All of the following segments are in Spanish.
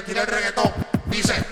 tenga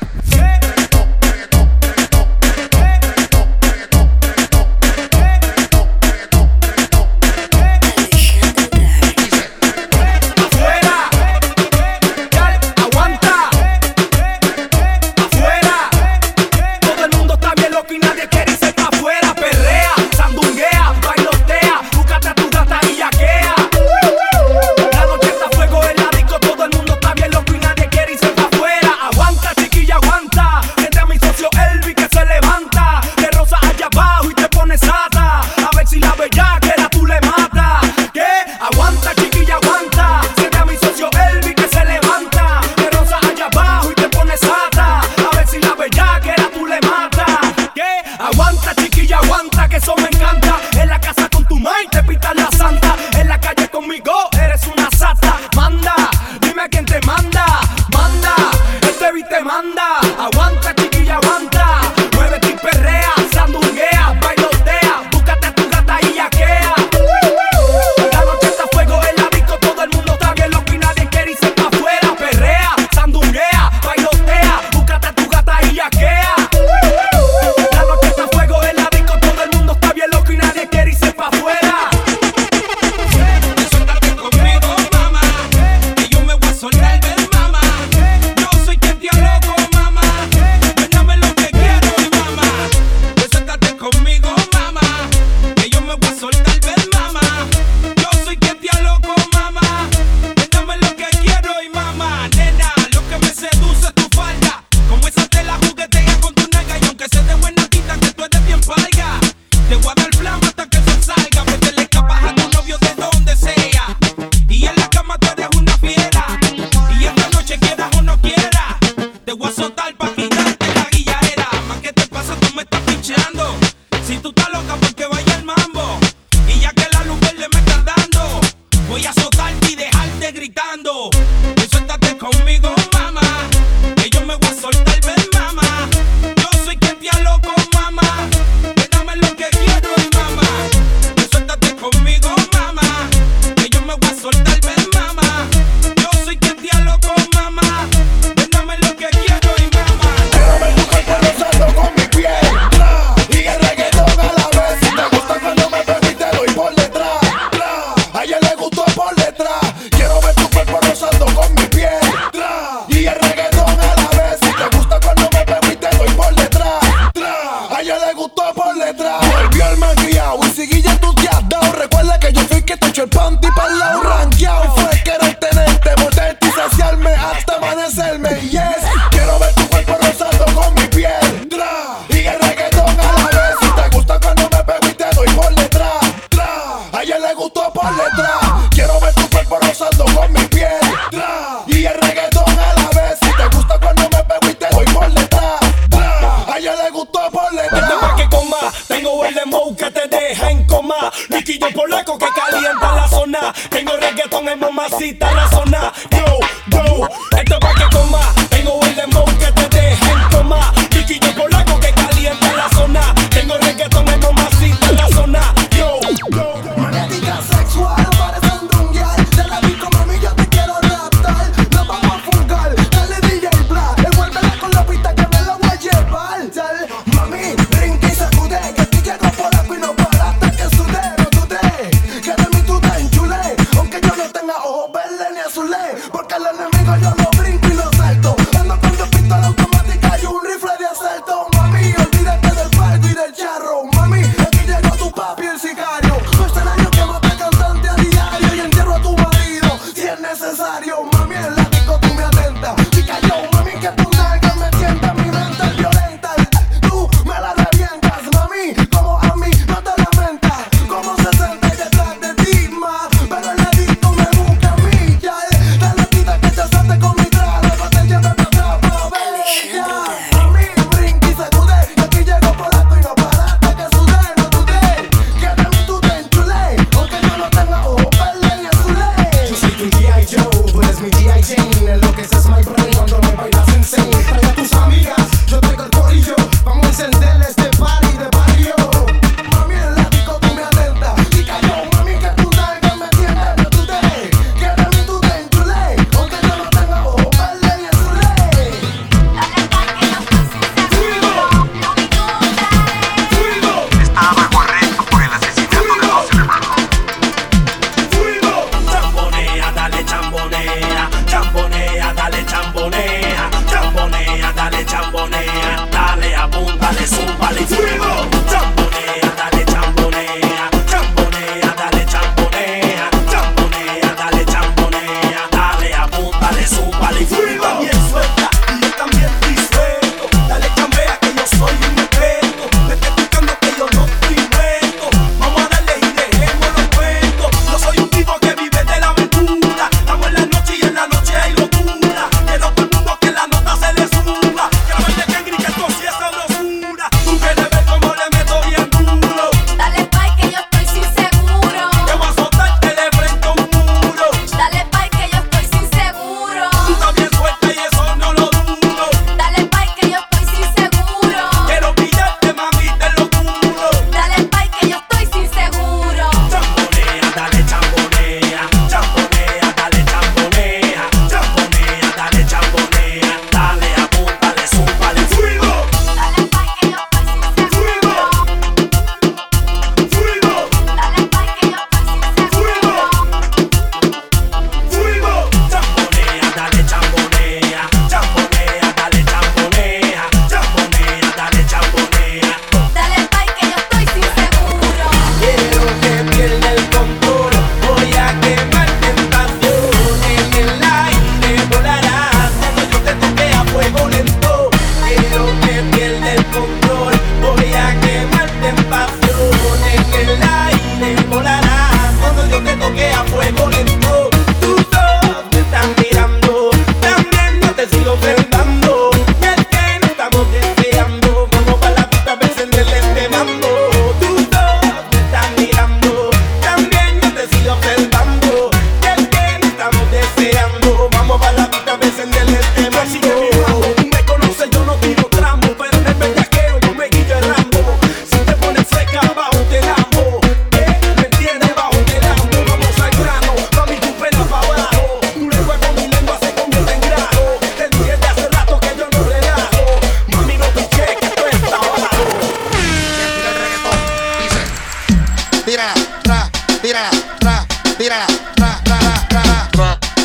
Sell me.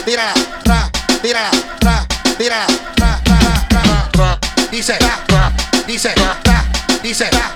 tírala, ra, tírala, ra, tírala, ra, ra, ra, ra, ra, dice, ra, dice, ra, dice, ra.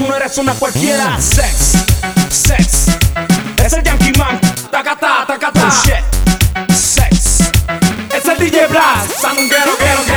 tú no eres una cualquiera. Sex, sex, es el Yankee Man. Tacata, tacata. Oh, shit. Sex, es el DJ Blast. Sanguero, quiero,